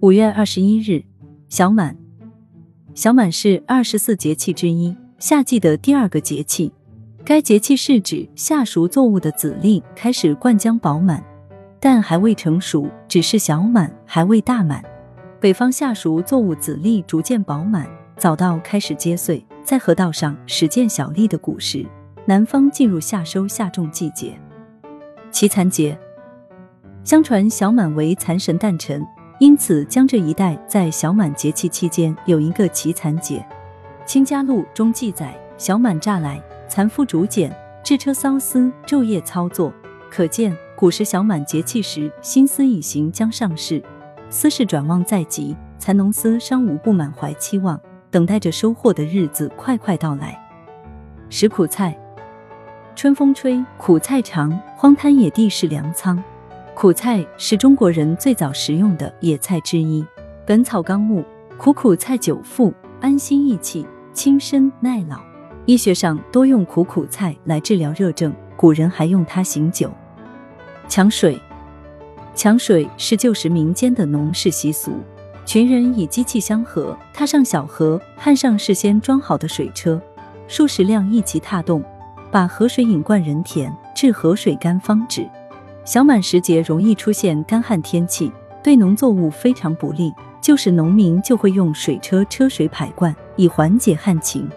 五月二十一日，小满。小满是二十四节气之一，夏季的第二个节气。该节气是指夏熟作物的籽粒开始灌浆饱满，但还未成熟，只是小满，还未大满。北方夏熟作物籽粒逐渐饱满，早稻开始结穗，在河道上始见小粒的谷实。南方进入夏收夏种季节。祈残节，相传小满为残神诞辰。因此，江浙一带在小满节气期间有一个奇残节。《清嘉录》中记载：“小满乍来，蚕夫竹简，制车缫丝，昼夜操作。”可见古时小满节气时，新丝已行将上市，丝市转旺在即，蚕农丝商无不满怀期望，等待着收获的日子快快到来。食苦菜，春风吹，苦菜长，荒滩野地是粮仓。苦菜是中国人最早食用的野菜之一，《本草纲目》苦苦菜久服，安心益气，轻身耐老。医学上多用苦苦菜来治疗热症，古人还用它醒酒。抢水，抢水是旧时民间的农事习俗，群人以机器相合，踏上小河，汉上事先装好的水车，数十辆一齐踏动，把河水引灌人田，至河水干方止。小满时节容易出现干旱天气，对农作物非常不利。就是农民就会用水车车水排灌，以缓解旱情。